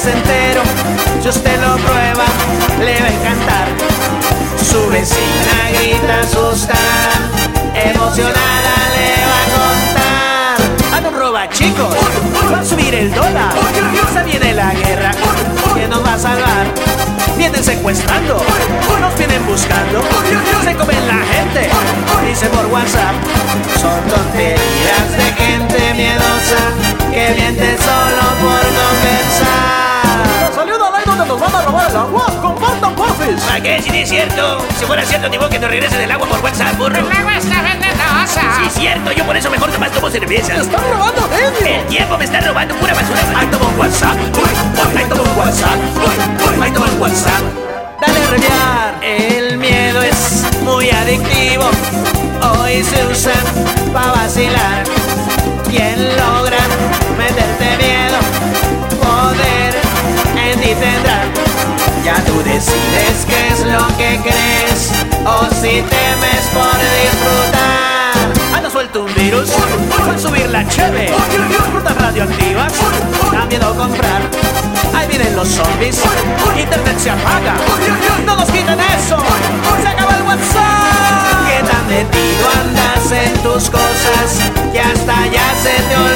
placentero. Si usted lo prueba, le va a encantar. Su vecina grita asustada, emocionada le va a contar. Ah, no roba, chicos, va a subir el dólar. Se viene la guerra, ¿quién nos va a salvar? Vienen secuestrando, nos vienen buscando, se comen la gente, dice por WhatsApp. Son tonterías de gente miedosa ¡Salió al aire donde nos van a robar el agua! ¡Compartan, porfis! ¿Para qué? Si no es cierto. Si fuera cierto, ni modo que nos regresen el agua por WhatsApp, burro. El agua está venenosa. Sí, es cierto. Yo por eso mejor nomás tomo cerveza. ¡Están robando medio! El tiempo me está robando pura basura. Ahí tomo un WhatsApp, uy, ahí tomo un WhatsApp, uy, uy, ahí tomo un WhatsApp. Dale a reviar, el miedo es muy adictivo. Hoy se usa para vacilar. Quien logra meterte miedo, poder en ti tendrá. Ya tú decides qué es lo que crees. O si temes por disfrutar. Anda suelto un virus, al subir la cheve, frutas radioactivas, da miedo comprar. Ahí vienen los zombies, internet se apaga, no nos quiten eso, se acaba el WhatsApp. Que tan metido andas en tus cosas que hasta ya se te olvidó